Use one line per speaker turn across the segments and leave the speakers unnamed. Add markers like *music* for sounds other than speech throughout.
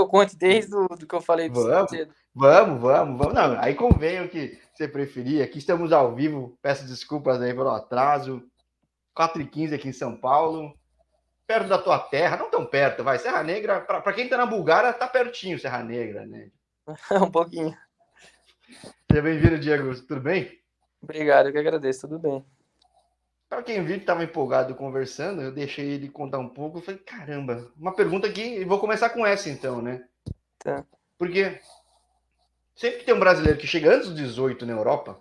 eu conte desde o do que eu falei
vamos, você? Vamos, vamos, vamos. Não, aí o que você preferir. Aqui estamos ao vivo. Peço desculpas aí pelo atraso. 4h15 aqui em São Paulo. Perto da tua terra, não tão perto, vai. Serra Negra, para quem tá na Bulgária, tá pertinho Serra Negra, né? *laughs*
um pouquinho.
Seja bem-vindo, Diego. Tudo bem?
Obrigado, eu que agradeço. Tudo bem.
Para quem viu que estava empolgado conversando, eu deixei ele contar um pouco. Eu falei, caramba, uma pergunta que vou começar com essa então, né?
Tá.
Porque sempre que tem um brasileiro que chega antes dos 18 na Europa,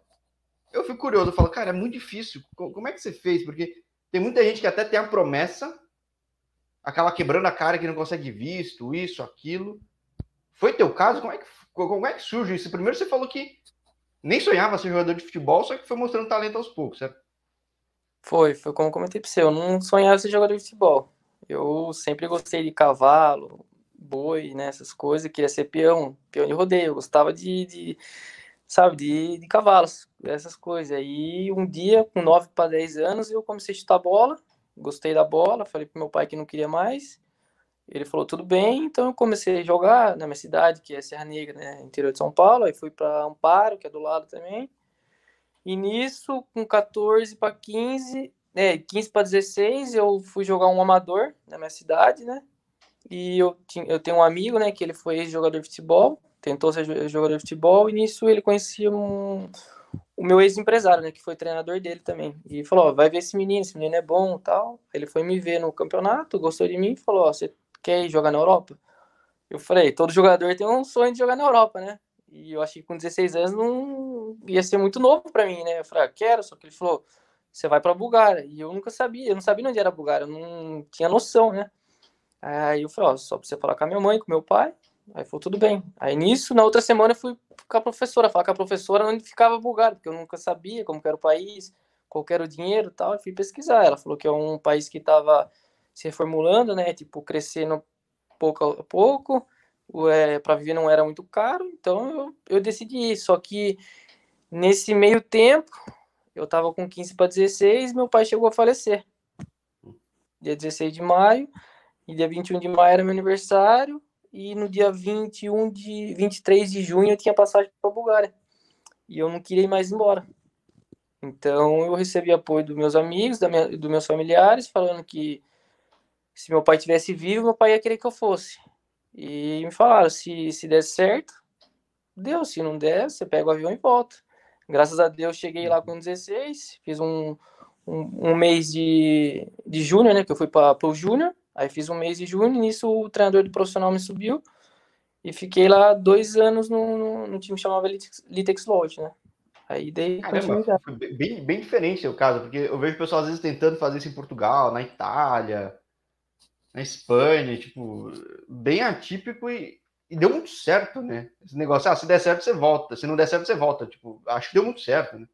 eu fico curioso, eu falo, cara, é muito difícil. Como é que você fez? Porque tem muita gente que até tem a promessa, acaba quebrando a cara que não consegue visto, isso, aquilo. Foi teu caso? Como é que, como é que surge isso? Primeiro você falou que nem sonhava ser jogador de futebol, só que foi mostrando talento aos poucos, certo?
Foi, foi como eu comentei para você, eu não sonhava ser jogador de futebol. Eu sempre gostei de cavalo, boi, né, essas coisas, queria ser peão, peão de rodeio, eu gostava de, de sabe, de, de cavalos, essas coisas. Aí um dia, com 9 para 10 anos, eu comecei a chutar bola, gostei da bola, falei pro meu pai que não queria mais. Ele falou, tudo bem, então eu comecei a jogar na minha cidade, que é Serra Negra, né, interior de São Paulo, aí fui para Amparo, que é do lado também. E nisso, com 14 para 15, é, 15 para 16, eu fui jogar um amador na minha cidade, né? E eu, tinha, eu tenho um amigo, né, que ele foi jogador de futebol, tentou ser jogador de futebol, e nisso ele conhecia um, o meu ex-empresário, né, que foi treinador dele também. E falou, ó, vai ver esse menino, esse menino é bom tal. Ele foi me ver no campeonato, gostou de mim e falou, ó, você quer ir jogar na Europa? Eu falei, todo jogador tem um sonho de jogar na Europa, né? E eu achei que com 16 anos não ia ser muito novo para mim, né? Eu falei, ah, quero, só que ele falou, você vai para Bulgária. E eu nunca sabia, eu não sabia onde era Bulgária, eu não tinha noção, né? Aí eu falei, ó, só pra você falar com a minha mãe, com meu pai. Aí falou, tudo bem. Aí nisso, na outra semana, eu fui com a professora, falar com a professora onde ficava a Bulgária, porque eu nunca sabia como era o país, qual era o dinheiro tal. Eu fui pesquisar. Ela falou que é um país que estava se reformulando, né? Tipo, crescendo pouco a pouco é, para viver não era muito caro, então eu, eu decidi ir. Só que nesse meio tempo, eu estava com 15 para 16, meu pai chegou a falecer. Dia 16 de maio, e dia 21 de maio era meu aniversário, e no dia 21 de 23 de junho eu tinha passagem para Bulgária. E eu não queria ir mais embora. Então eu recebi apoio dos meus amigos, da minha, dos meus familiares, falando que se meu pai tivesse vivo, meu pai ia querer que eu fosse. E me falaram, se, se der certo, deu. Se não der, você pega o avião e volta. Graças a Deus, cheguei lá com 16, fiz um, um, um mês de, de júnior, né? Que eu fui para o júnior. Aí fiz um mês de júnior, nisso o treinador do profissional me subiu. E fiquei lá dois anos no, no, no time que chamava Litex Lodge, né? Aí dei
Caramba, bem, bem diferente o caso, porque eu vejo pessoal às vezes tentando fazer isso em Portugal, na Itália, na Espanha, tipo, bem atípico e, e, deu muito certo, né? Esse negócio, ah, se der certo, você volta. Se não der certo, você volta. Tipo, acho que deu muito certo, né?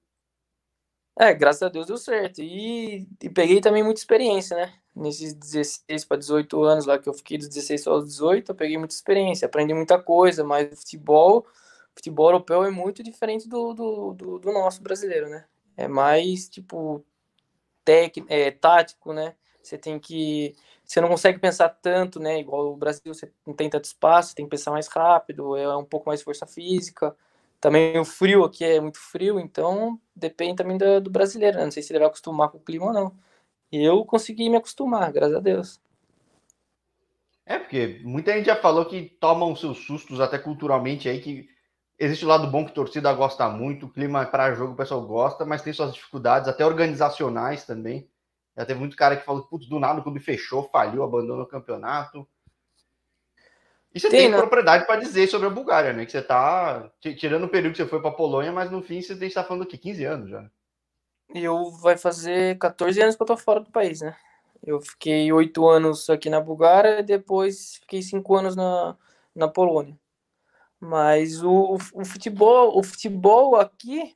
É, graças a Deus deu certo. E, e peguei também muita experiência, né? Nesses 16 para 18 anos lá que eu fiquei dos 16 aos 18, eu peguei muita experiência, aprendi muita coisa, mas o futebol, futebol europeu é muito diferente do, do, do, do nosso brasileiro, né? É mais, tipo, técnico, é, tático, né? Você tem que você não consegue pensar tanto, né? Igual o Brasil, você não tem tanto espaço, tem que pensar mais rápido, é um pouco mais força física. Também o frio aqui é muito frio, então depende também do, do brasileiro, né? Não sei se ele vai acostumar com o clima ou não. E eu consegui me acostumar, graças a Deus.
É, porque muita gente já falou que tomam seus sustos até culturalmente aí, que existe o lado bom que a torcida gosta muito, o clima para jogo o pessoal gosta, mas tem suas dificuldades, até organizacionais também. Já teve muito cara que falou, putz, do nada o clube fechou, faliu, abandonou o campeonato. E você tem, tem né? propriedade para dizer sobre a Bulgária, né? Que você tá tirando o período que você foi para Polônia, mas no fim você está falando aqui 15 anos já.
Eu vai fazer 14 anos que eu tô fora do país, né? Eu fiquei oito anos aqui na Bulgária, depois fiquei cinco anos na, na Polônia. Mas o, o futebol, o futebol aqui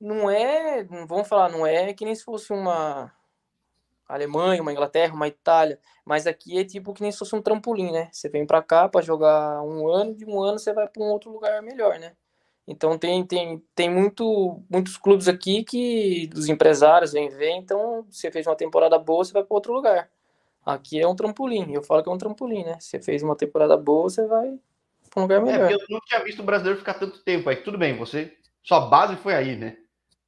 não é, vamos falar, não é que nem se fosse uma Alemanha, uma Inglaterra, uma Itália, mas aqui é tipo que nem se fosse um trampolim, né? Você vem para cá para jogar um ano, de um ano você vai para um outro lugar melhor, né? Então tem, tem, tem muito, muitos clubes aqui que os empresários vêm ver, então você fez uma temporada boa, você vai para outro lugar. Aqui é um trampolim. Eu falo que é um trampolim, né? Você fez uma temporada boa, você vai para um lugar melhor.
É, eu não tinha visto o brasileiro ficar tanto tempo aí. Tudo bem, você. Sua base foi aí, né?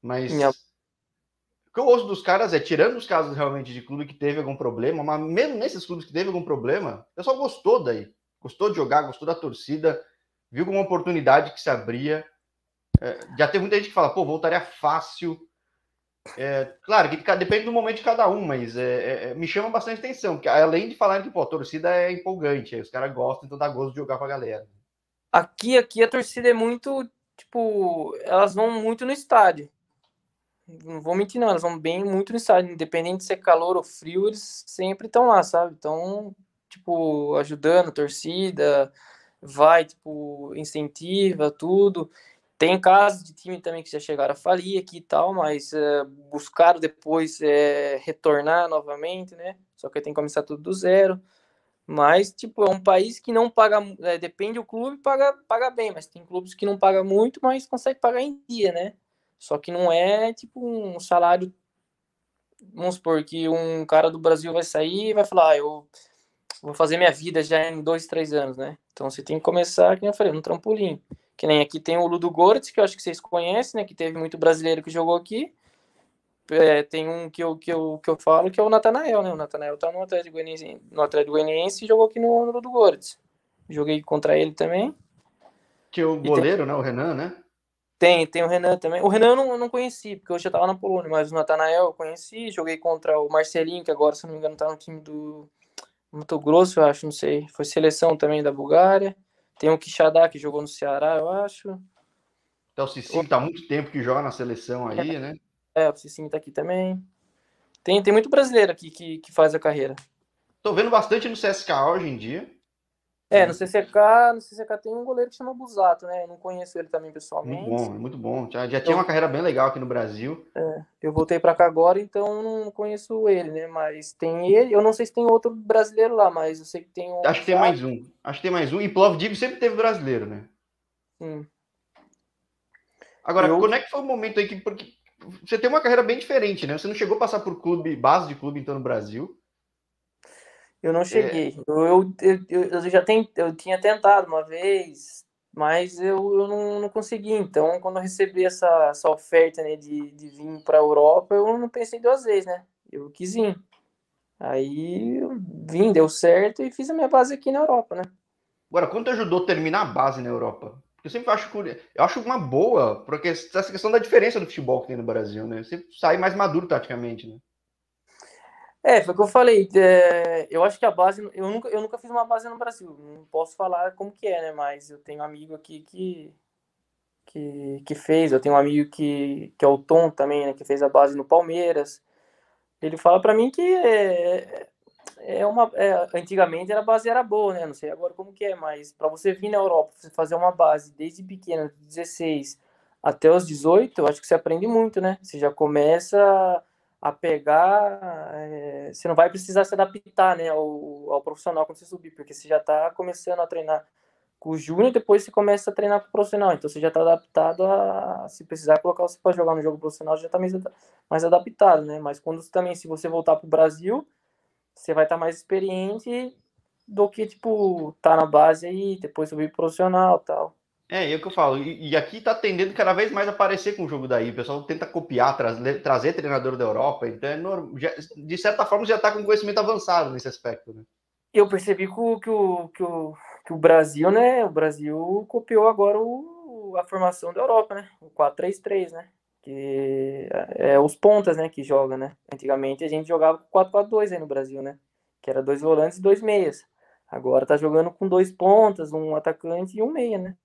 Mas. Minha... O que eu ouço dos caras é, tirando os casos realmente de clube que teve algum problema, mas mesmo nesses clubes que teve algum problema, o pessoal gostou daí. Gostou de jogar, gostou da torcida, viu como uma oportunidade que se abria. É, já teve muita gente que fala, pô, voltaria fácil. É, claro que depende do momento de cada um, mas é, é, é, me chama bastante atenção, porque além de falar que pô, a torcida é empolgante, os caras gostam, então dá gosto de jogar com a galera.
Aqui, aqui a torcida é muito, tipo, elas vão muito no estádio. Não vou mentir, não, elas vão bem muito no estádio, independente de ser calor ou frio, eles sempre estão lá, sabe? Então, tipo, ajudando a torcida, vai, tipo, incentiva tudo. Tem casos de time também que já chegaram a falir aqui e tal, mas é, buscaram depois é, retornar novamente, né? Só que tem que começar tudo do zero. Mas, tipo, é um país que não paga, é, depende do clube, paga, paga bem, mas tem clubes que não paga muito, mas consegue pagar em dia, né? Só que não é, tipo, um salário. Vamos supor que um cara do Brasil vai sair e vai falar, ah, eu vou fazer minha vida já em dois, três anos, né? Então você tem que começar, como eu falei, no trampolim. Que nem aqui tem o Ludo Goretz, que eu acho que vocês conhecem, né? Que teve muito brasileiro que jogou aqui. É, tem um que eu, que, eu, que eu falo que é o Natanael, né? O Natanael tá no Atlético Goianiense, no Atlético Goianiense e jogou aqui no, no Ludo Goretz. Joguei contra ele também.
Tinha o goleiro, tem... né? O Renan, né?
Tem, tem o Renan também. O Renan eu não, eu não conheci, porque eu já tava na Polônia, mas o Natanael eu conheci. Joguei contra o Marcelinho, que agora, se não me engano, tá no time do Mato Grosso, eu acho, não sei. Foi seleção também da Bulgária. Tem o Quixadá, que jogou no Ceará, eu acho.
Então o Cicinho tá há muito tempo que joga na seleção aí,
é,
né?
É, o Cicinho tá aqui também. Tem, tem muito brasileiro aqui que, que faz a carreira.
Tô vendo bastante no CSK hoje em dia.
É, no CCK, no CCK tem um goleiro que chama Busato, né? Eu não conheço ele também pessoalmente.
Muito bom, muito bom. Já, já tinha uma carreira bem legal aqui no Brasil.
É, eu voltei para cá agora, então não conheço ele, né? Mas tem ele. Eu não sei se tem outro brasileiro lá, mas eu sei que tem um.
Acho que tem mais um. Acho que tem mais um. E Plovdiv sempre teve brasileiro, né?
Sim.
Agora, eu... quando é que foi o momento aí que. Porque você tem uma carreira bem diferente, né? Você não chegou a passar por clube, base de clube, então, no Brasil.
Eu não cheguei. É... Eu, eu, eu, eu, já tem, eu tinha tentado uma vez, mas eu, eu não, não consegui. Então, quando eu recebi essa, essa oferta né, de, de vir para a Europa, eu não pensei duas vezes, né? Eu quis vir. Aí eu vim, deu certo e fiz a minha base aqui na Europa, né?
Agora, quanto ajudou a terminar a base na Europa? Eu sempre acho eu acho uma boa, porque essa questão da diferença do futebol que tem no Brasil, né? Você sai mais maduro taticamente, né?
É, foi o que eu falei. É, eu acho que a base. Eu nunca, eu nunca fiz uma base no Brasil. Não posso falar como que é, né? Mas eu tenho um amigo aqui que, que, que fez. Eu tenho um amigo que, que é o Tom também, né? Que fez a base no Palmeiras. Ele fala para mim que é, é uma. É, antigamente a base era boa, né? Não sei agora como que é, mas para você vir na Europa, você fazer uma base desde pequeno, de 16 até os 18, eu acho que você aprende muito, né? Você já começa a pegar, é, você não vai precisar se adaptar né, ao, ao profissional quando você subir, porque você já está começando a treinar com o júnior, depois você começa a treinar com o profissional, então você já está adaptado a, se precisar colocar você para jogar no jogo profissional, já está mais, mais adaptado, né, mas quando também, se você voltar para o Brasil, você vai estar tá mais experiente do que, tipo, tá na base aí, depois subir profissional tal.
É, é o que eu falo. E, e aqui está tendendo cada vez mais a aparecer com o jogo daí. O pessoal tenta copiar, trazer, trazer treinador da Europa. Então, é já, de certa forma, já está com conhecimento avançado nesse aspecto. Né?
Eu percebi que o, que, o, que, o, que o Brasil, né? O Brasil copiou agora o, a formação da Europa, né? O 4-3-3, né? Que é, é os pontas, né? Que joga, né? Antigamente a gente jogava com 4-4-2 aí no Brasil, né? Que era dois volantes e dois meias. Agora tá jogando com dois pontas, um atacante e um meia, né?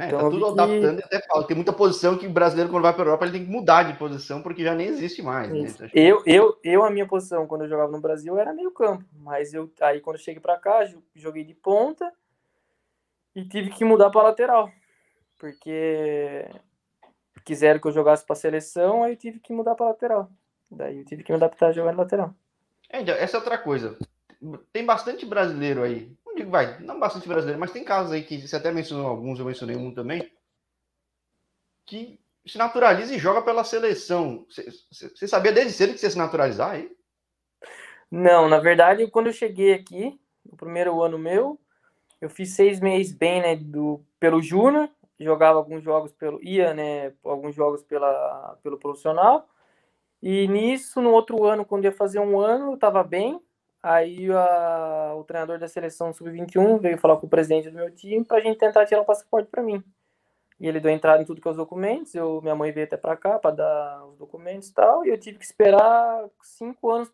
É, então, é, tá tudo que... adaptando e até fala. Tem muita posição que o brasileiro, quando vai para a Europa, ele tem que mudar de posição porque já nem existe mais. Né?
Então, eu, eu, eu, a minha posição quando eu jogava no Brasil era meio campo, mas eu aí quando eu cheguei para cá, joguei de ponta e tive que mudar para lateral, porque quiseram que eu jogasse para seleção, aí eu tive que mudar para lateral. Daí eu tive que me adaptar a jogar na lateral.
É, então, essa é outra coisa. Tem bastante brasileiro aí digo, vai, não bastante brasileiro, mas tem casos aí que você até mencionou alguns, eu mencionei um também, que se naturaliza e joga pela seleção. Você, sabia desde cedo que você ia se naturalizar aí?
Não, na verdade, quando eu cheguei aqui, no primeiro ano meu, eu fiz seis meses bem, né, do, pelo Júnior, jogava alguns jogos pelo, ia, né, alguns jogos pela, pelo profissional, e nisso, no outro ano, quando ia fazer um ano, eu estava bem, aí a, o treinador da seleção sub-21 veio falar com o presidente do meu time para a gente tentar tirar o passaporte para mim. E ele deu entrada em tudo que é os documentos, eu, minha mãe veio até para cá para dar os documentos e tal, e eu tive que esperar cinco anos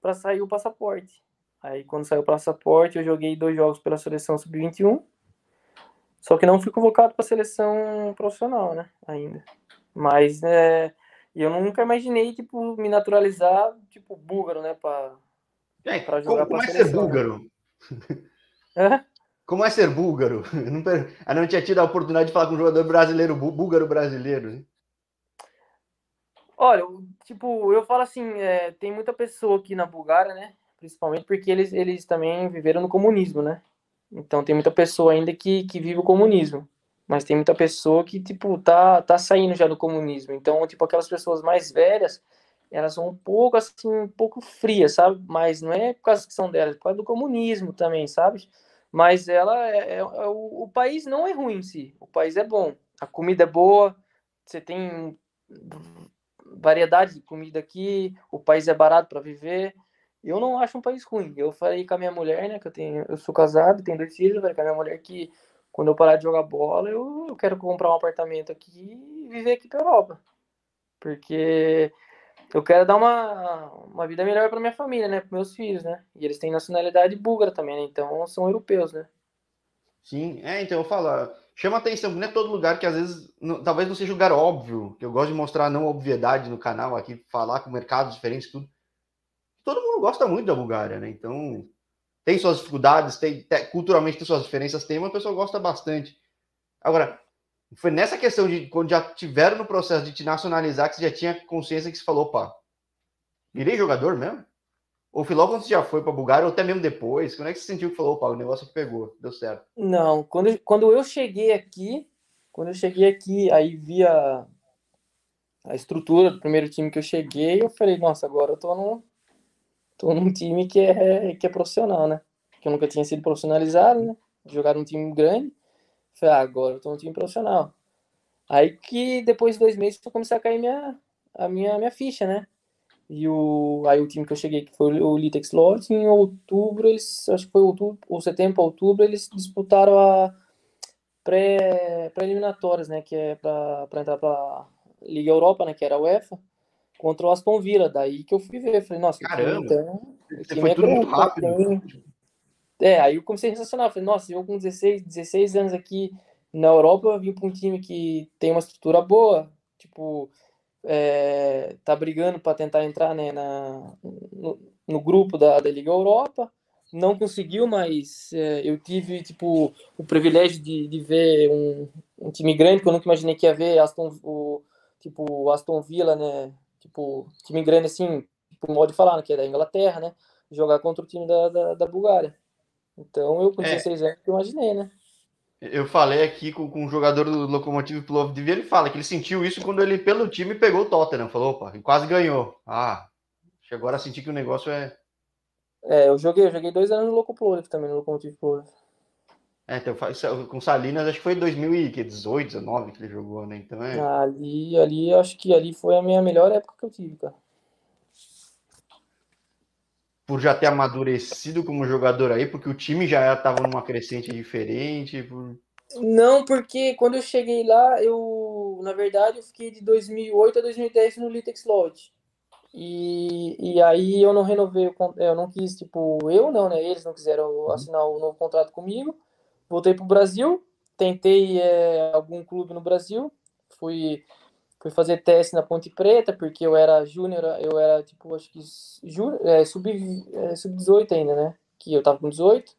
para sair o passaporte. Aí quando saiu o passaporte, eu joguei dois jogos pela seleção sub-21. Só que não fui convocado para seleção profissional, né, ainda. Mas é, eu nunca imaginei tipo me naturalizar tipo búlgaro, né,
é, para jogar para Como é ser búlgaro? É? Como é ser búlgaro? Eu não, eu não tinha tido a oportunidade de falar com um jogador brasileiro, búlgaro brasileiro. Né?
Olha, tipo, eu falo assim, é, tem muita pessoa aqui na Bulgária, né? principalmente porque eles, eles também viveram no comunismo, né? Então tem muita pessoa ainda que, que vive o comunismo, mas tem muita pessoa que, tipo, tá, tá saindo já do comunismo. Então, tipo, aquelas pessoas mais velhas, elas são um pouco, assim, um pouco frias, sabe? Mas não é por causa que são delas, é por causa do comunismo também, sabe? Mas ela, é, é, é o, o país não é ruim em si, o país é bom. A comida é boa, você tem variedade de comida aqui, o país é barato para viver, eu não acho um país ruim. Eu falei com a minha mulher, né, que eu tenho, eu sou casado, tenho dois filhos, falei com a minha mulher que quando eu parar de jogar bola, eu, eu quero comprar um apartamento aqui e viver aqui para Europa. Porque eu quero dar uma, uma vida melhor para minha família, né, para meus filhos, né? E eles têm nacionalidade búlgara também, né? Então são europeus, né?
Sim, é, então eu falo, chama atenção, não é todo lugar que às vezes, não, talvez não seja um lugar óbvio, que eu gosto de mostrar não obviedade no canal aqui, falar com mercados diferentes, tudo todo mundo gosta muito da Bulgária, né? Então, tem suas dificuldades, tem, culturalmente tem suas diferenças, tem, mas a pessoa gosta bastante. Agora, foi nessa questão de quando já tiveram no processo de te nacionalizar que você já tinha consciência que você falou, opa, virei jogador mesmo? Ou foi logo quando você já foi para Bulgária, ou até mesmo depois? Quando é que você sentiu que falou, opa, o negócio que pegou, deu certo?
Não, quando, quando eu cheguei aqui, quando eu cheguei aqui, aí via a estrutura do primeiro time que eu cheguei, eu falei, nossa, agora eu tô no, tô num time que é, que é profissional, né? Que eu nunca tinha sido profissionalizado, né? Jogar num time grande. Falei, ah, agora eu tô num time profissional. Aí que depois de dois meses eu comecei a cair minha, a minha, minha ficha, né? E o, aí o time que eu cheguei, que foi o Litex Lodge, em outubro, eles, acho que foi outubro, ou setembro, outubro, eles disputaram a pré-eliminatórias, pré né? Que é para entrar para Liga Europa, né? Que era a UEFA contra o Aston Villa. Daí que eu fui ver. Falei, nossa,
Caramba, então, você foi é tudo muito rápido. Tem...
É, aí eu comecei a sensacional. Falei, nossa, eu com 16, 16 anos aqui na Europa, eu vim para um time que tem uma estrutura boa, tipo, é, tá brigando para tentar entrar né, na, no, no, grupo da, da Liga Europa. Não conseguiu, mas é, eu tive tipo o privilégio de, de ver um, um, time grande que eu nunca imaginei que ia ver, Aston, o, tipo Aston Villa, né, tipo, time grande assim, por modo de falar, né, que é da Inglaterra, né? Jogar contra o time da, da, da Bulgária. Então eu com 16 é. anos eu imaginei, né?
Eu falei aqui com, com um jogador do Lokomotiv Plovdiv, ele fala que ele sentiu isso quando ele, pelo time, pegou o Tottenham. Falou, opa, e quase ganhou. Ah, agora a sentir que o negócio é...
É, eu joguei, eu joguei dois anos no Lokomotiv também, no Lokomotiv Plovdiv.
É, então, com Salinas, acho que foi 2018, 19 que ele jogou, né? Então é.
Ali, ali, acho que ali foi a minha melhor época que eu tive, cara.
Por já ter amadurecido como jogador aí, porque o time já estava numa crescente diferente. Por...
Não, porque quando eu cheguei lá, eu, na verdade, eu fiquei de 2008 a 2010 no Litex Lodge. E, e aí eu não renovei, eu não quis, tipo, eu não, né? Eles não quiseram uhum. assinar o um novo contrato comigo voltei para o Brasil, tentei é, algum clube no Brasil, fui, fui fazer teste na Ponte Preta, porque eu era júnior, eu era tipo, acho que é, sub, é, sub-18 ainda, né? Que eu tava com 18.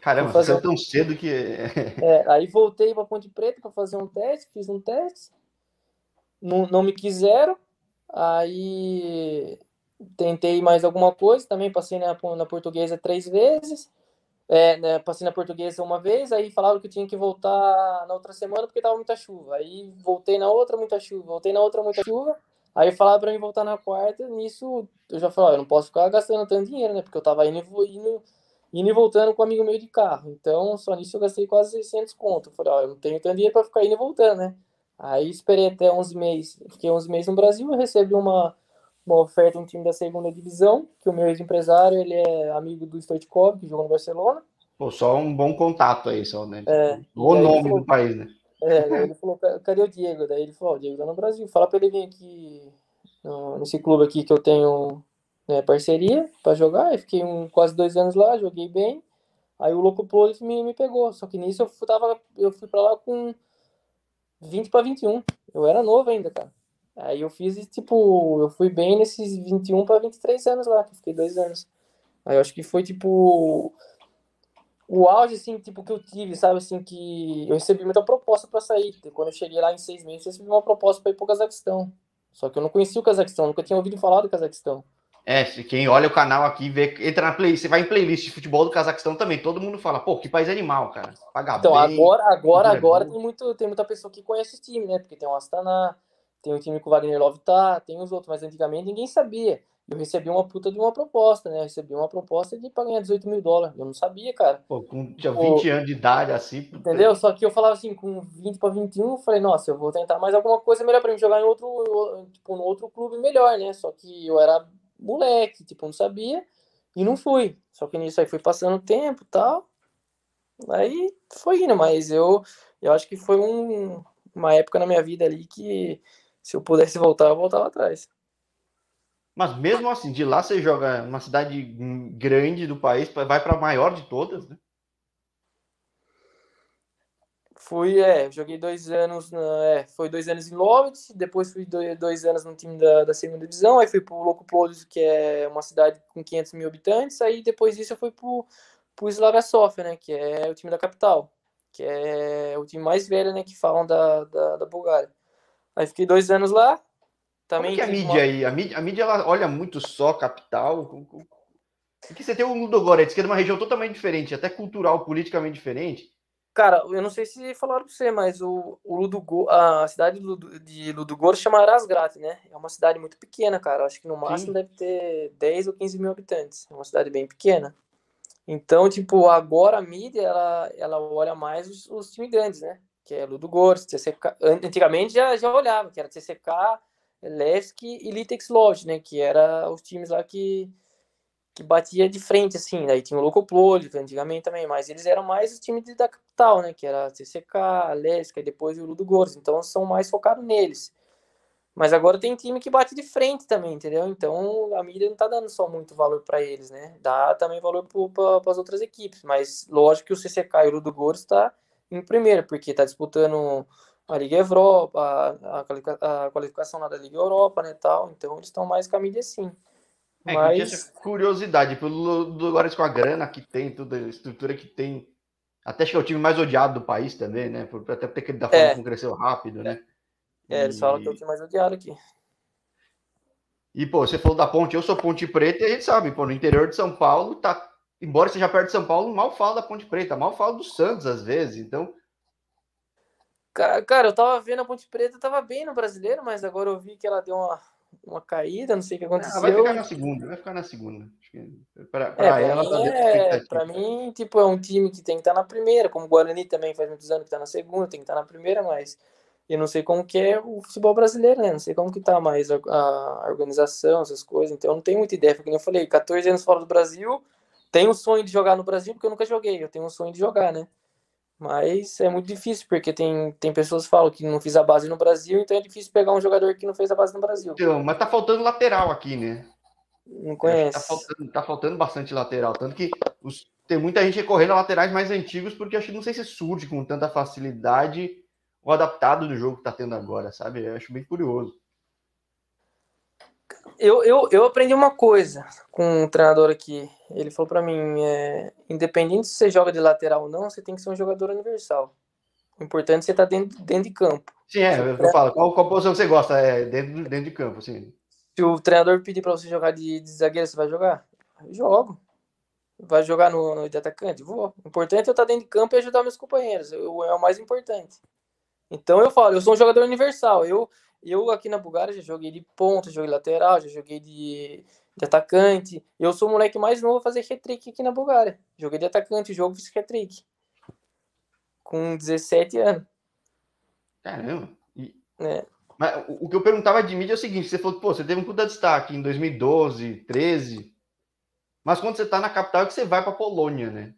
Caramba, fazer... você tão cedo que. *laughs*
é, aí voltei para Ponte Preta para fazer um teste, fiz um teste, não, não me quiseram, aí tentei mais alguma coisa, também passei na, na portuguesa três vezes, é, né, passei na portuguesa uma vez, aí falaram que eu tinha que voltar na outra semana porque tava muita chuva. Aí voltei na outra, muita chuva. Voltei na outra, muita chuva. Aí falaram pra mim voltar na quarta, nisso eu já falei, ó, eu não posso ficar gastando tanto dinheiro, né? Porque eu tava indo, indo, indo e voltando com um amigo meu de carro. Então, só nisso eu gastei quase 600 conto. Eu falei, ó, eu não tenho tanto dinheiro pra ficar indo e voltando, né? Aí esperei até 11 meses, fiquei 11 meses no Brasil, eu recebi uma, uma oferta um time da segunda divisão, que o meu ex-empresário, ele é amigo do Stoichkov, que jogou no Barcelona.
Pô, só um bom contato aí, só, né?
É,
o nome falou, do país, né?
É, ele falou, cadê o Diego? Daí ele falou, o Diego tá no Brasil, fala pra ele vir aqui no, nesse clube aqui que eu tenho né, parceria para jogar. Eu fiquei um, quase dois anos lá, joguei bem. Aí o Plus me, me pegou. Só que nisso eu fui, tava, eu fui para lá com 20 para 21. Eu era novo ainda, cara. Aí eu fiz, tipo, eu fui bem nesses 21 para 23 anos lá, que fiquei dois anos. Aí eu acho que foi, tipo, o auge, assim, tipo, que eu tive, sabe, assim, que eu recebi muita proposta para sair. Quando eu cheguei lá em seis meses, eu recebi uma proposta para ir pro Cazaquistão. Só que eu não conhecia o Cazaquistão, nunca tinha ouvido falar do Cazaquistão.
É, quem olha o canal aqui, vê, entra na play, você vai em playlist de futebol do Cazaquistão também, todo mundo fala, pô, que país animal, cara.
Paga então, bem, agora, agora, agora tem, muito, tem muita pessoa que conhece o time, né? Porque tem o Astana, tem o time que o Wagner Love tá, tem os outros, mas antigamente ninguém sabia. Eu recebi uma puta de uma proposta, né? Eu recebi uma proposta de pra ganhar 18 mil dólares. Eu não sabia, cara.
Pô, com tinha 20 Pô, anos de idade, assim.
Entendeu? Só que eu falava assim, com 20 para 21, eu falei, nossa, eu vou tentar mais alguma coisa melhor para mim jogar em outro, tipo, no outro clube melhor, né? Só que eu era moleque, tipo, não sabia e não fui. Só que nisso aí foi passando tempo tal. Aí foi indo, mas eu, eu acho que foi um, uma época na minha vida ali que se eu pudesse voltar, eu voltava atrás.
Mas mesmo assim, de lá você joga uma cidade grande do país, vai para a maior de todas, né?
Fui, é, joguei dois anos, na, é, foi dois anos em Lovitz, depois fui dois, dois anos no time da, da segunda divisão, aí fui pro Louco Polis, que é uma cidade com 500 mil habitantes, aí depois disso eu fui pro, pro Slavia Sofia, né, que é o time da capital, que é o time mais velho, né, que falam da, da, da Bulgária. Aí fiquei dois anos lá,
também Como que é a mídia uma... aí? A mídia, a mídia ela olha muito só capital. Porque você tem o Ludogorets, que é de uma região totalmente diferente, até cultural, politicamente diferente.
Cara, eu não sei se falaram pra você, mas o, o Ludogor, a cidade de Ludogorets chama Razgrad, né? É uma cidade muito pequena, cara. Acho que no máximo Sim. deve ter 10 ou 15 mil habitantes. É uma cidade bem pequena. Então, tipo, agora a mídia, ela, ela olha mais os, os times grandes, né? Que é Ludogorets, TCK. Antigamente já, já olhava, que era TCK, Levski e Litex Lodge, né? Que era os times lá que, que batia de frente, assim. Daí tinha o Locoplod, antigamente também, mas eles eram mais os times da capital, né? Que era CCK, Levski e depois o Ludo Goros. Então são mais focados neles. Mas agora tem time que bate de frente também, entendeu? Então a mídia não tá dando só muito valor para eles, né? Dá também valor para as outras equipes. Mas lógico que o CCK e o Ludo Goros está em primeiro, porque tá disputando a Liga Europa, a, a qualificação lá da Liga Europa, né, tal. Então eles estão mais com a mídia assim.
É, Mas... essa curiosidade, pelo lugares com a grana que tem, toda a estrutura que tem. Até acho que é o time mais odiado do país também, né? Até porque ele da forma é. como cresceu rápido, né?
É, eles e... falam que é o time mais odiado aqui.
E, pô, você falou da ponte, eu sou Ponte Preta e a gente sabe, pô, no interior de São Paulo, tá. Embora seja perto de São Paulo, mal fala da Ponte Preta, mal fala do Santos às vezes. Então,
Cara, eu tava vendo a Ponte Preta, tava bem no brasileiro, mas agora eu vi que ela deu uma, uma caída, não sei o que aconteceu. Ah,
vai ficar na segunda, vai ficar na segunda.
Pra, pra é, ela, pra mim, é, pra mim, tipo, é um time que tem que estar tá na primeira, como o Guarani também faz muitos anos que tá na segunda, tem que estar tá na primeira, mas eu não sei como que é o futebol brasileiro, né? Não sei como que tá mais a, a organização, essas coisas, então eu não tenho muita ideia, porque eu falei, 14 anos fora do Brasil, tenho o sonho de jogar no Brasil, porque eu nunca joguei, eu tenho um sonho de jogar, né? Mas é muito difícil, porque tem, tem pessoas que falam que não fiz a base no Brasil, então é difícil pegar um jogador que não fez a base no Brasil.
Então, mas tá faltando lateral aqui, né?
Não conhece.
Tá faltando, tá faltando bastante lateral. Tanto que os, tem muita gente recorrendo a laterais mais antigos, porque acho que não sei se surge com tanta facilidade o adaptado do jogo que tá tendo agora, sabe? Eu acho bem curioso
eu, eu, eu aprendi uma coisa com um treinador aqui. Ele falou para mim: é, independente se você joga de lateral ou não, você tem que ser um jogador universal. O importante é você estar tá dentro, dentro de campo.
Sim, é, eu falo. Qual, qual posição você gosta? É dentro, dentro de campo, sim.
Se o treinador pedir para você jogar de, de, zagueiro, você vai jogar? Eu jogo. Vai jogar no, no de atacante? Vou. O importante é eu estar tá dentro de campo e ajudar meus companheiros. Eu, é o mais importante. Então eu falo, eu sou um jogador universal. Eu, eu aqui na Bulgária já joguei de ponta, joguei lateral, já joguei de, de atacante. Eu sou o moleque mais novo a fazer hat-trick aqui na Bulgária. Joguei de atacante, jogo fiz hat-trick. Com 17 anos.
Caramba. E...
É.
Mas o que eu perguntava de mídia é o seguinte: você falou, pô, você teve um puta destaque em 2012, 13. Mas quando você tá na capital é que você vai pra Polônia, né?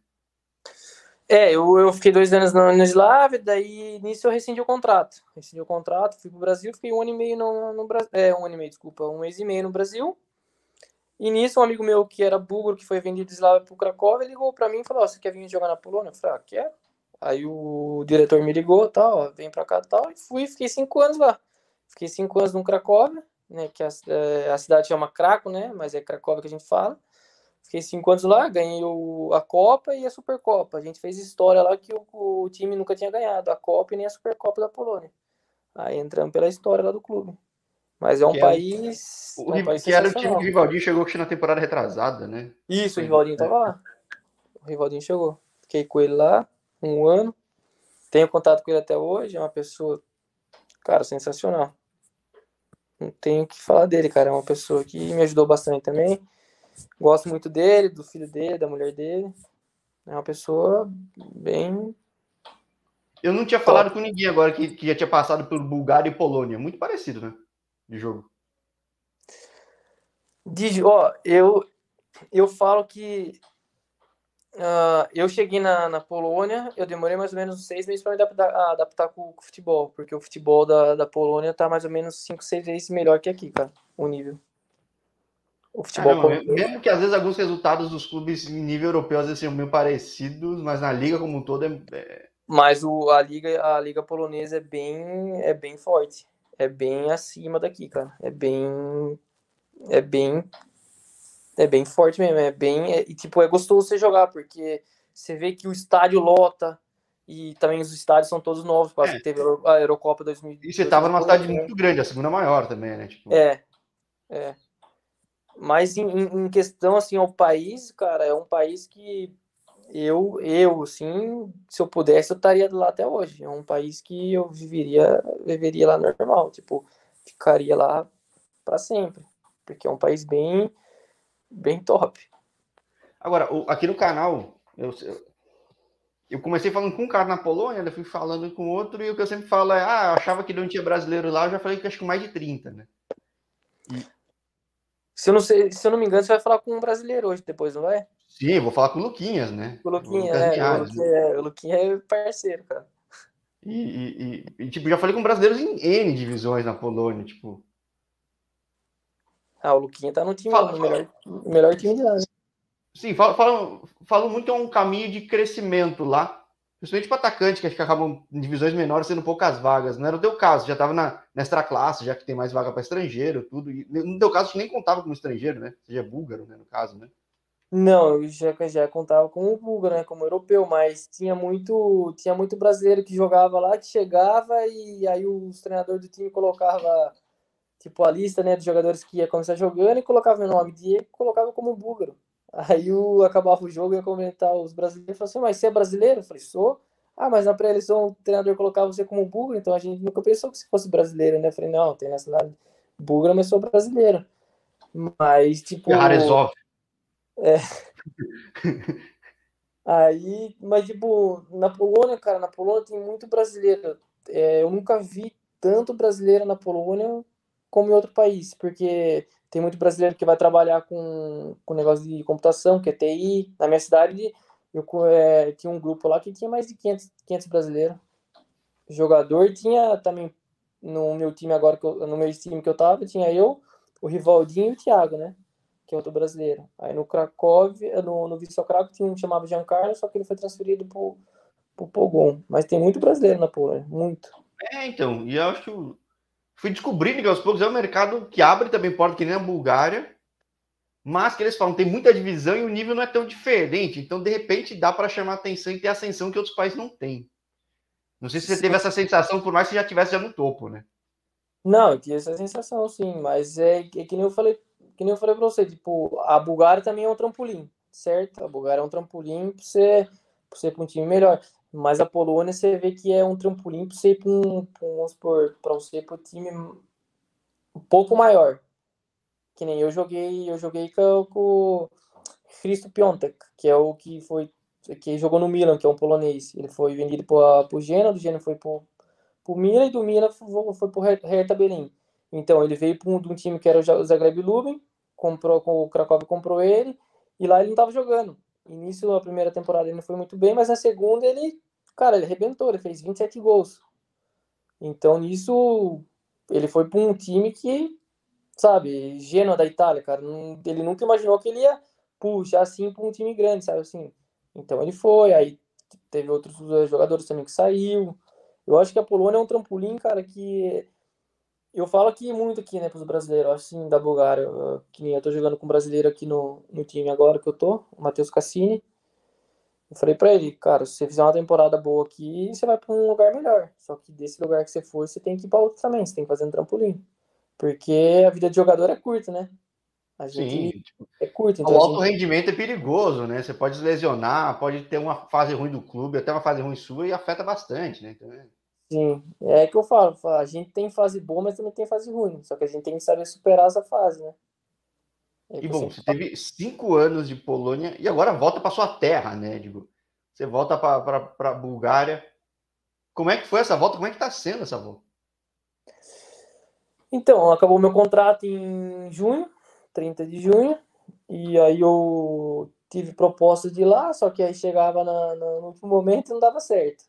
É, eu, eu fiquei dois anos na Yugoslávia, daí nisso eu rescindi o contrato. Rescindi o contrato, fui pro Brasil, fiquei um ano e meio no, no Brasil. É, um ano e meio, desculpa, um mês e meio no Brasil. E nisso, um amigo meu que era búlgaro, que foi vendido de Eslávia pro Cracóvia, ligou pra mim e falou: oh, Você quer vir jogar na Polônia? Eu falei: Ah, quero. Aí o diretor me ligou, tal, vem pra cá tal, e fui, fiquei cinco anos lá. Fiquei cinco anos no Cracóvia, né, que a, é, a cidade chama Craco, né, mas é Cracóvia que a gente fala. Fiquei cinco anos lá, ganhei o, a Copa e a Supercopa. A gente fez história lá que o, o, time nunca tinha ganhado a Copa e nem a Supercopa da Polônia. Aí entramos pela história lá do clube. Mas é um que país.
Era, o,
é um país
que era o time que o Rivaldinho chegou na temporada retrasada, né?
Isso, o Rivaldinho tava lá. O Rivaldinho chegou. Fiquei com ele lá um ano. Tenho contato com ele até hoje. É uma pessoa, cara, sensacional. Não tenho o que falar dele, cara. É uma pessoa que me ajudou bastante também. Gosto muito dele, do filho dele, da mulher dele. É uma pessoa bem.
Eu não tinha falado com ninguém agora que, que já tinha passado pelo Bulgária e Polônia. Muito parecido, né? De jogo.
De, ó, eu, eu falo que uh, eu cheguei na, na Polônia, eu demorei mais ou menos seis meses para me adaptar, adaptar com, com, o futebol, porque o futebol da, da Polônia tá mais ou menos cinco, seis vezes melhor que aqui, cara, o nível.
O futebol Caramba, mesmo que às vezes alguns resultados dos clubes em nível europeu às vezes sejam meio parecidos, mas na liga como um todo é, é...
mas o, a liga a liga polonesa é bem é bem forte, é bem acima daqui, cara. É bem é bem é bem forte mesmo, é bem é, e tipo é gostoso você jogar porque você vê que o estádio lota e também os estádios são todos novos, quase é. que teve a Eurocopa 2000.
E você tava numa cidade né? muito grande, a segunda maior também, né? Tipo...
É. É. Mas em, em, questão assim ao país, cara, é um país que eu, eu, assim, se eu pudesse, eu estaria lá até hoje. É um país que eu viveria, viveria lá normal, tipo, ficaria lá para sempre, porque é um país bem, bem top.
Agora, aqui no canal, eu, eu comecei falando com um cara na Polônia, eu fui falando com outro, e o que eu sempre falo é, ah, achava que não tinha brasileiro lá, eu já falei que acho que mais de 30, né?
Se eu, não sei, se eu não me engano, você vai falar com um brasileiro hoje depois, não vai?
Sim, vou falar com o Luquinhas, né?
O Luquinhas, é, é, o Luquinha é parceiro, cara.
E, e, e, tipo, já falei com brasileiros em N divisões na Polônia, tipo.
Ah, o Luquinha tá no time, fala, no melhor, melhor time de lá, né?
Sim, falam fala, fala muito que é um caminho de crescimento lá principalmente para atacante, que acho que acabam em divisões menores sendo poucas vagas. Não era o teu caso, já estava na, extra classe, já que tem mais vaga para estrangeiro, tudo. E no teu caso, nem contava como estrangeiro, né? Seja búlgaro, né, no caso, né?
Não, eu já, já contava como búlgaro, né? Como europeu, mas tinha muito, tinha muito brasileiro que jogava lá, que chegava e aí os treinadores do time colocava tipo a lista, né, dos jogadores que ia começar jogando e colocava o nome de e colocava como búlgaro. Aí o, acabava o jogo e ia comentar os brasileiros. Falou assim, mas você é brasileiro? Eu falei, sou. Ah, mas na pré-eleição o treinador colocava você como búlgaro, então a gente nunca pensou que você fosse brasileiro, né? Eu falei, não, tem nacionalidade búlgara, mas sou brasileiro. Mas, tipo...
Arezov.
É. *laughs* Aí, mas, tipo, na Polônia, cara, na Polônia tem muito brasileiro. É, eu nunca vi tanto brasileiro na Polônia como em outro país, porque tem muito brasileiro que vai trabalhar com, com negócio de computação, que é TI. Na minha cidade, eu é, tinha um grupo lá que tinha mais de 500, 500 brasileiros. Jogador tinha também, no meu time agora, que eu, no meu time que eu tava, tinha eu, o Rivaldinho e o Thiago, né? Que é outro brasileiro. Aí no Cracóvia, no, no Vissel Krakow, tinha um que chamava Giancarlo, só que ele foi transferido pro, pro Pogon. Mas tem muito brasileiro na Polônia, muito.
É, então, e eu acho que fui descobrindo que aos poucos é um mercado que abre também porta, que nem a Bulgária, mas que eles falam, tem muita divisão e o nível não é tão diferente. Então, de repente, dá para chamar atenção e ter ascensão que outros países não têm. Não sei se você sim. teve essa sensação, por mais que já tivesse já no topo, né?
Não, eu tive essa sensação, sim, mas é, é que nem eu falei, que nem eu falei para você, tipo, a Bulgária também é um trampolim, certo? A Bulgária é um trampolim para você, pra você ir para um time melhor. Mas a Polônia você vê que é um trampolim para você ir para um, vamos supor, para você para o time um pouco maior. Que nem eu joguei, eu joguei com, o Christo Piontek, que é o que foi que jogou no Milan, que é um polonês. Ele foi vendido para o Genoa, do Genoa foi para o Milan e do Milan foi, foi para o Hertha Berlim. Então ele veio para um, de um time que era o Zagreb Lubin, comprou o Cracóvia comprou ele e lá ele não estava jogando. Início da primeira temporada ele não foi muito bem, mas na segunda ele, cara, ele arrebentou, ele fez 27 gols. Então nisso ele foi para um time que, sabe, Genoa da Itália, cara, ele nunca imaginou que ele ia puxar assim para um time grande, sabe assim. Então ele foi, aí teve outros jogadores também que saiu. Eu acho que a Polônia é um trampolim, cara, que eu falo aqui muito aqui, né, para os brasileiros, assim, da Bulgária, que eu tô jogando com um brasileiro aqui no, no time agora que eu tô, o Matheus Cassini. Eu falei para ele, cara, se você fizer uma temporada boa aqui, você vai para um lugar melhor. Só que desse lugar que você for, você tem que ir para outro também, você tem que fazer um trampolim. Porque a vida de jogador é curta, né?
A gente Sim, tipo, é curto. Então o alto gente... rendimento é perigoso, né? Você pode lesionar, pode ter uma fase ruim do clube, até uma fase ruim sua e afeta bastante, né? Então, é...
Sim, é que eu falo, a gente tem fase boa, mas também tem fase ruim. Só que a gente tem que saber superar essa fase, né?
É e bom, você teve cinco anos de Polônia e agora volta para sua terra, né? Digo, você volta para a Bulgária. Como é que foi essa volta? Como é que está sendo essa volta?
Então, acabou meu contrato em junho, 30 de junho, e aí eu tive proposta de ir lá, só que aí chegava na, no último momento e não dava certo.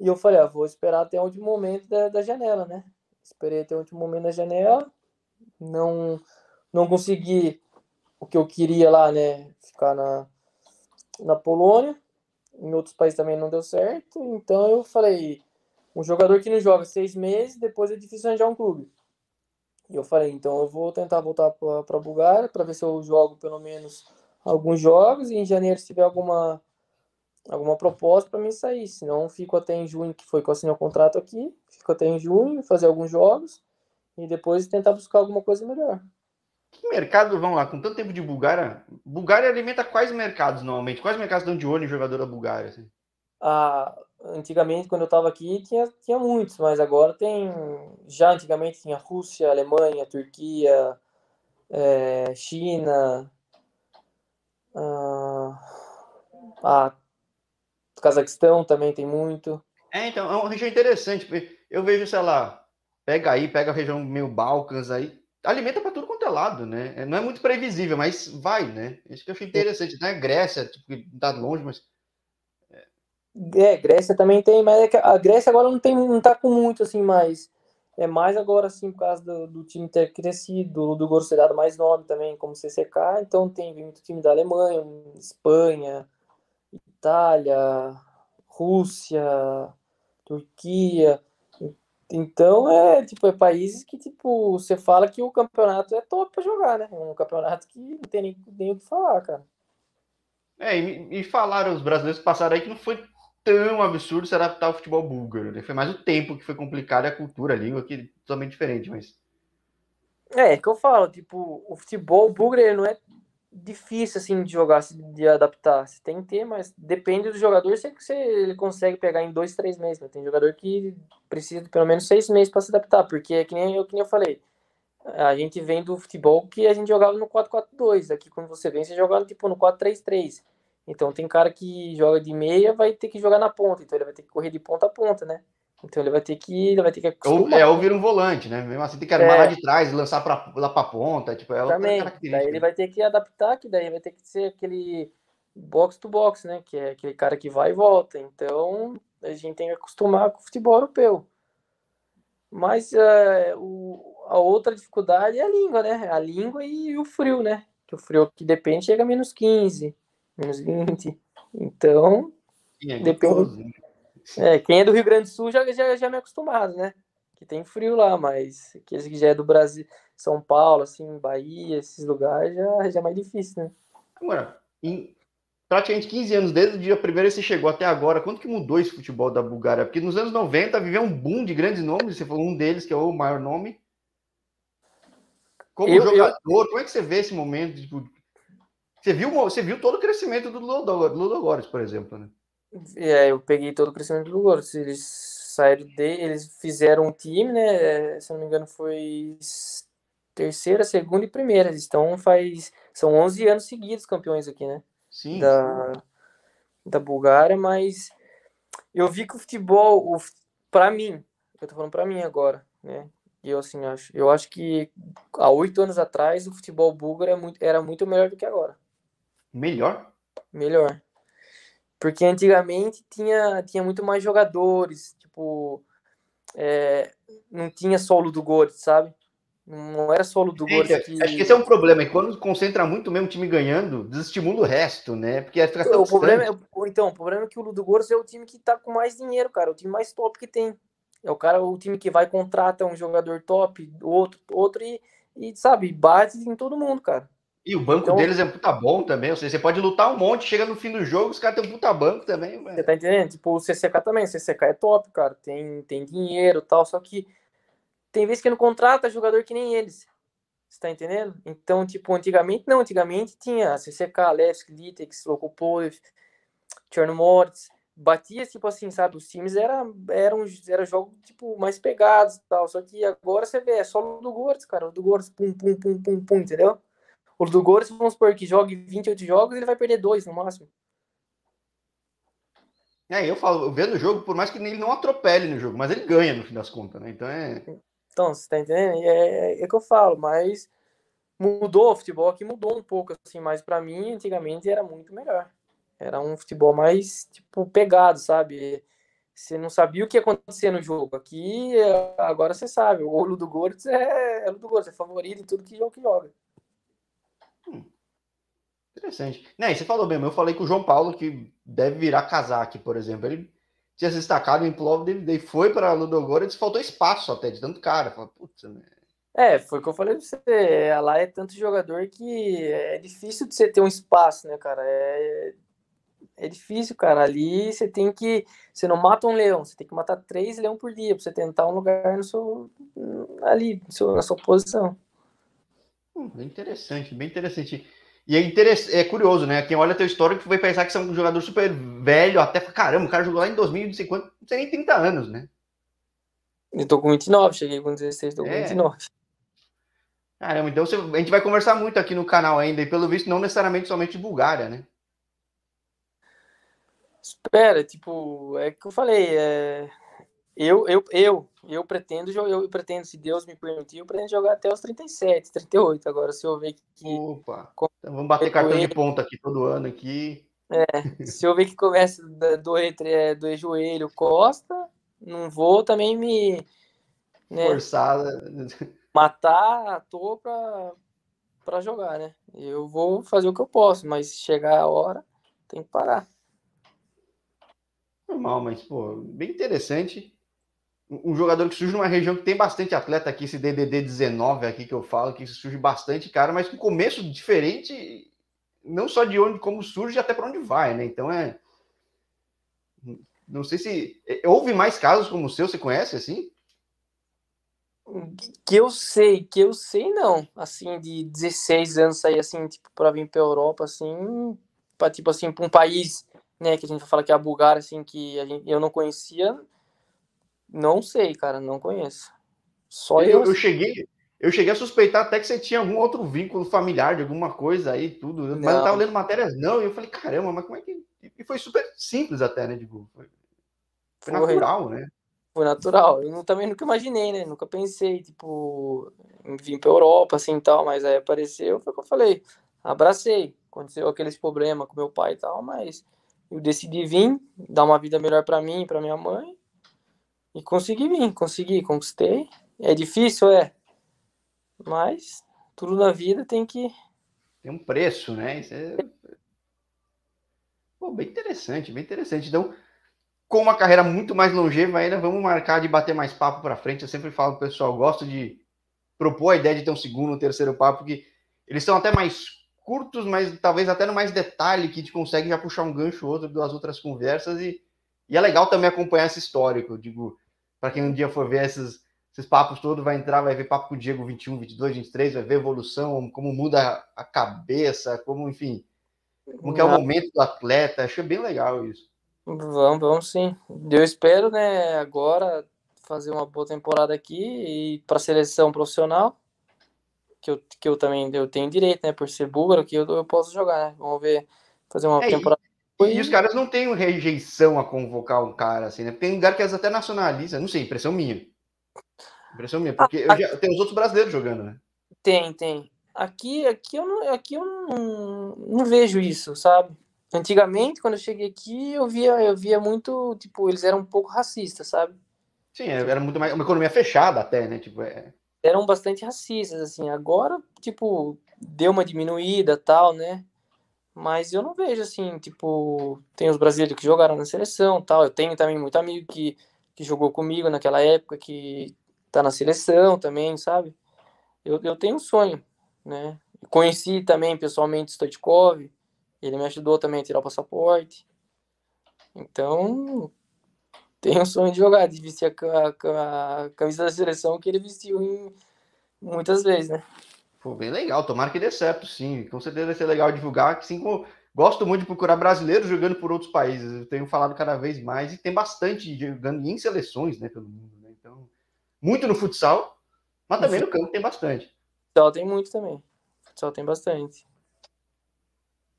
E eu falei, ah, vou esperar até o último momento da, da janela, né? Esperei até o último momento da janela, não, não consegui o que eu queria lá, né? Ficar na, na Polônia. Em outros países também não deu certo. Então eu falei, um jogador que não joga seis meses, depois é difícil arranjar um clube. E eu falei, então eu vou tentar voltar para a Bulgária para ver se eu jogo pelo menos alguns jogos e em janeiro se tiver alguma alguma proposta para mim sair. Senão fico até em junho, que foi que eu assinei o contrato aqui. Fico até em junho, fazer alguns jogos e depois tentar buscar alguma coisa melhor.
Que mercado, vamos lá, com tanto tempo de Bulgária, Bulgária alimenta quais mercados normalmente? Quais mercados dão de olho em jogador da Bulgária? Assim?
Ah, antigamente, quando eu estava aqui, tinha, tinha muitos, mas agora tem. Já antigamente tinha Rússia, Alemanha, Turquia, é, China. Ah, ah, Cazaquistão também tem muito.
É, então, é uma região interessante. Eu vejo, sei lá, pega aí, pega a região meio Balcãs aí, alimenta para tudo é lado, né? É, não é muito previsível, mas vai, né? Isso que eu achei interessante. Não é Grécia, tipo, tá longe, mas.
É, Grécia também tem, mas é a Grécia agora não tem, não tá com muito assim, mas é mais agora assim por causa do, do time ter crescido, do dado mais nome também, como CCK, então tem muito time da Alemanha, Espanha, Itália, Rússia, Turquia. Então é tipo é países que tipo você fala que o campeonato é top para jogar, né? É um campeonato que não tem nem, nem o que falar, cara.
É, e, e falaram os brasileiros que passaram aí que não foi tão absurdo se adaptar ao futebol búlgaro, né? Foi mais o tempo que foi complicado e a cultura, a língua que é totalmente diferente, mas
é, é que eu falo, tipo, o futebol búlgaro não é difícil assim de jogar, de adaptar. Você tem que ter, mas depende do jogador se você ele consegue pegar em dois, três meses. Né? Tem jogador que precisa de pelo menos seis meses para se adaptar, porque é que nem eu, que nem eu falei. A gente vem do futebol que a gente jogava no 4-4-2. Aqui quando você vem, você joga tipo no 4-3-3. Então tem cara que joga de meia, vai ter que jogar na ponta, então ele vai ter que correr de ponta a ponta, né? Então ele vai ter que. Ele vai ter que
ou, é, ou vira um volante, né? Mesmo assim tem que armar é. lá de trás, lançar pra, lá para ponta. Tipo, é outra
Também. Daí ele vai ter que adaptar, que daí vai ter que ser aquele box to box, né? Que é aquele cara que vai e volta. Então a gente tem que acostumar com o futebol europeu. Mas uh, o, a outra dificuldade é a língua, né? A língua e o frio, né? Que o frio que depende chega a menos 15, menos 20. Então, é depende. É, quem é do Rio Grande do Sul já, já, já é me acostumado, né? Que tem frio lá, mas aqueles que já é do Brasil, São Paulo, assim, Bahia, esses lugares, já, já é mais difícil, né?
Agora, em praticamente 15 anos, desde o dia primeiro que você chegou até agora, quanto que mudou esse futebol da Bulgária? Porque nos anos 90 viveu um boom de grandes nomes, você falou um deles, que é o maior nome. Como eu, jogador, eu... como é que você vê esse momento? Tipo, você, viu, você viu todo o crescimento do Ludogorets, por exemplo, né?
É, eu peguei todo o crescimento do Lourdes. Eles saíram de, eles fizeram um time, né? Se não me engano, foi terceira, segunda e primeira. Eles estão faz. São 11 anos seguidos campeões aqui, né?
Sim.
Da, da Bulgária, mas eu vi que o futebol, o, para mim, eu tô falando para mim agora, né? E eu assim acho, eu acho que há oito anos atrás o futebol búlgaro era muito, era muito melhor do que agora.
Melhor?
Melhor. Porque antigamente tinha, tinha muito mais jogadores, tipo, é, não tinha só o Ludogorets, sabe? Não era só o Ludogorets
que... Acho que esse é um problema, e quando concentra muito mesmo o time ganhando, desestimula o resto, né? Porque fica
tão o problema é, Então, o problema é que o Ludogorets é o time que tá com mais dinheiro, cara, o time mais top que tem. É o cara, o time que vai contrata um jogador top, outro, outro e, e sabe, bate em todo mundo, cara.
E o banco então, deles é puta bom também. Ou seja, você pode lutar um monte, chega no fim do jogo, os caras têm um puta banco também.
Você tá entendendo? Tipo, o CCK também. O CCK é top, cara. Tem, tem dinheiro tal. Só que tem vezes que não contrata jogador que nem eles. Você tá entendendo? Então, tipo, antigamente não. Antigamente tinha CCK, Levski, Litex, Lokopolev, Chernomorets batia, tipo assim, sabe? Os times eram, eram, eram jogos, tipo, mais pegados e tal. Só que agora você vê, é só o do Gores, cara. O do Gores, pum, pum, pum, pum, pum, entendeu? O do Gores, vamos supor que jogue 28 jogos, ele vai perder dois no máximo.
É, eu falo, vendo o jogo, por mais que ele não atropele no jogo, mas ele ganha no fim das contas, né? Então é.
Então, você tá entendendo? É, é, é que eu falo, mas mudou o futebol aqui, mudou um pouco, assim, mas para mim, antigamente era muito melhor. Era um futebol mais, tipo, pegado, sabe? Você não sabia o que ia acontecer no jogo. Aqui, agora você sabe. O olho do Gortz é, é o do Gortz, é favorito em tudo que jogo que joga.
Hum. Interessante. Né, você falou mesmo, eu falei com o João Paulo que deve virar casaque, por exemplo. Ele tinha se destacado em Plov, ele foi para Ludogorets, faltou espaço até de tanto cara. Né?
É, foi o que eu falei pra você. Lá é tanto jogador que é difícil de você ter um espaço, né, cara? É, é difícil, cara. Ali você tem que. Você não mata um leão, você tem que matar três leões por dia pra você tentar um lugar no seu, ali, na sua posição.
Hum, bem interessante, bem interessante. E é, interess... é curioso, né? Quem olha teu histórico vai pensar que você é um jogador super velho, até caramba, o cara jogou lá em 2050, não tem nem 30 anos, né?
Eu tô com 29, cheguei com 16, tô com é. 29.
Caramba, então você... a gente vai conversar muito aqui no canal ainda, e pelo visto, não necessariamente somente de Bulgária, né?
Espera, tipo, é que eu falei, é... eu, eu, eu, eu pretendo jogar, eu pretendo, se Deus me permitir, eu pretendo jogar até os 37, 38. Agora, se eu ver que.
Opa! Então vamos bater cartão de ponta aqui todo ano aqui.
É, se eu ver que começa do, do, do joelho, costa, não vou também me.
Né, Forçar.
Matar a toa pra, pra jogar, né? Eu vou fazer o que eu posso, mas chegar a hora, tem que parar.
Normal, mas, pô, bem interessante. Um jogador que surge numa região que tem bastante atleta aqui, esse DDD 19 aqui que eu falo, que surge bastante, cara, mas com começo diferente, não só de onde, como surge, até para onde vai, né? Então é. Não sei se. É, houve mais casos como o seu, você conhece assim?
Que eu sei, que eu sei não. Assim, de 16 anos sair assim, tipo, para vir para Europa, assim, para tipo assim, para um país né, que a gente fala que é a Bulgária, assim, que a gente, eu não conhecia, não sei, cara, não conheço.
Só eu, eu, eu cheguei, eu cheguei a suspeitar até que você tinha algum outro vínculo familiar de alguma coisa aí, tudo. Não. Mas eu tava lendo matérias, não, e eu falei, caramba, mas como é que. E foi super simples até, né? Tipo, foi, foi natural, né?
Foi natural. Eu também nunca imaginei, né? Nunca pensei, tipo, em vir pra Europa, assim e tal, mas aí apareceu, foi o que eu falei. Abracei. Aconteceu aqueles problemas com meu pai e tal, mas eu decidi vir, dar uma vida melhor para mim e para minha mãe. E consegui vir, consegui, conquistei. É difícil, é. Mas tudo na vida tem que.
Tem um preço, né? Isso é... Pô, bem interessante, bem interessante. Então, com uma carreira muito mais longeva ainda, vamos marcar de bater mais papo para frente. Eu sempre falo pro pessoal, gosto de propor a ideia de ter um segundo, um terceiro papo, porque eles são até mais curtos, mas talvez até no mais detalhe, que a gente consegue já puxar um gancho ou outro das outras conversas. E, e é legal também acompanhar esse histórico. Digo, para quem um dia for ver esses, esses papos todos, vai entrar, vai ver papo com o Diego 21, 22, 23, vai ver evolução, como muda a cabeça, como, enfim, como que é o momento do atleta. Achei bem legal isso.
Vamos, vamos sim. Eu espero, né, agora fazer uma boa temporada aqui e para seleção profissional, que eu, que eu também eu tenho direito, né, por ser búlgaro, que eu, eu posso jogar, né? Vamos ver, fazer uma é, temporada.
E, os caras não têm rejeição a convocar um cara assim, né? Tem lugar que eles até nacionalizam, não sei, impressão minha. Impressão minha, porque já, tem os outros brasileiros jogando, né?
Tem, tem. Aqui, aqui eu não, aqui eu não, não vejo isso, sabe? Antigamente, quando eu cheguei aqui, eu via, eu via muito, tipo, eles eram um pouco racistas, sabe?
Sim, é, era muito mais uma economia fechada até, né? Tipo, é...
Eram bastante racistas, assim. Agora, tipo, deu uma diminuída, tal, né? Mas eu não vejo assim, tipo, tem os brasileiros que jogaram na seleção, tal. Eu tenho também muito amigo que, que jogou comigo naquela época, que tá na seleção também, sabe? Eu, eu tenho um sonho, né? Conheci também pessoalmente Stoichkov, ele me ajudou também a tirar o passaporte. Então, tenho um sonho de jogar, de vestir a, a, a camisa da seleção que ele vestiu em, muitas vezes, né?
Pô, bem legal, tomara que dê certo, sim. Com certeza vai ser legal divulgar, que sim, gosto muito de procurar brasileiros jogando por outros países. Eu tenho falado cada vez mais e tem bastante jogando em seleções, né, pelo mundo, né? Então, muito no futsal, mas também no campo tem bastante.
Futsal tem muito também. Futsal tem bastante.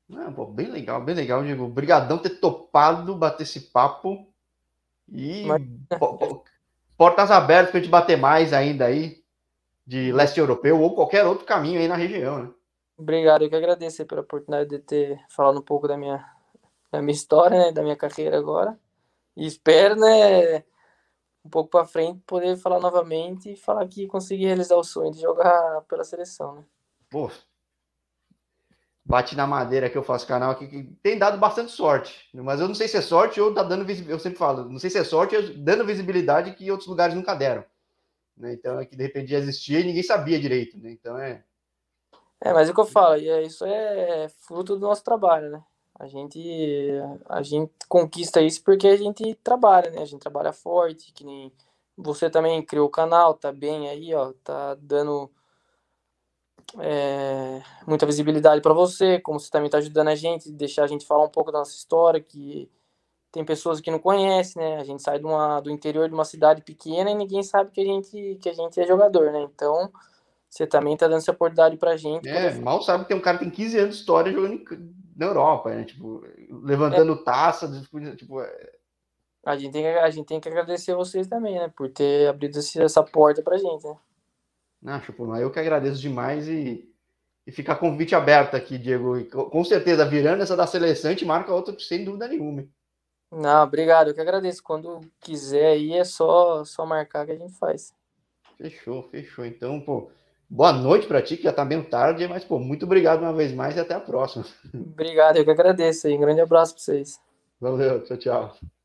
Não, pô, bem legal, bem legal, Diego. Obrigadão ter topado bater esse papo. E Mas... portas abertas para a gente bater mais ainda aí de leste europeu ou qualquer outro caminho aí na região, né?
Obrigado, eu que agradeço pela oportunidade de ter falado um pouco da minha, da minha história, né, da minha carreira agora. E espero, né, um pouco para frente poder falar novamente e falar que consegui realizar o sonho de jogar pela seleção, né?
Pô, bate na madeira que eu faço canal aqui, que tem dado bastante sorte. Mas eu não sei se é sorte ou tá dando visibilidade. Eu sempre falo, não sei se é sorte ou dando visibilidade que outros lugares nunca deram. Né? Então é que de repente já existia e ninguém sabia direito. Né? Então é.
É, mas é o que eu falo, e é, isso é fruto do nosso trabalho, né? A gente, a gente conquista isso porque a gente trabalha, né? A gente trabalha forte, que nem você também criou o canal, tá bem aí, ó, tá dando é, muita visibilidade para você, como você também está ajudando a gente, deixar a gente falar um pouco da nossa história, que tem pessoas que não conhecem, né? A gente sai de uma, do interior de uma cidade pequena e ninguém sabe que a gente, que a gente é jogador, né? Então, você também está dando essa oportunidade para a gente.
É, poder... mal sabe que tem um cara que tem 15 anos de história jogando na Europa, né? Tipo, levantando é. taça, tipo... É...
A gente, tem que, a gente tem que agradecer vocês também, né? Por ter abrido essa porta pra gente, né?
Não, Chupuna, eu que agradeço demais e, e fica convite aberto aqui, Diego. E, com certeza, virando essa da seleção, a gente marca outra sem dúvida nenhuma.
Não, obrigado, eu que agradeço. Quando quiser aí é só, só marcar que a gente faz.
Fechou, fechou. Então, pô, boa noite para ti, que já tá bem tarde, mas, pô, muito obrigado uma vez mais e até a próxima.
Obrigado, eu que agradeço aí. Um grande abraço para vocês.
Valeu, tchau, tchau.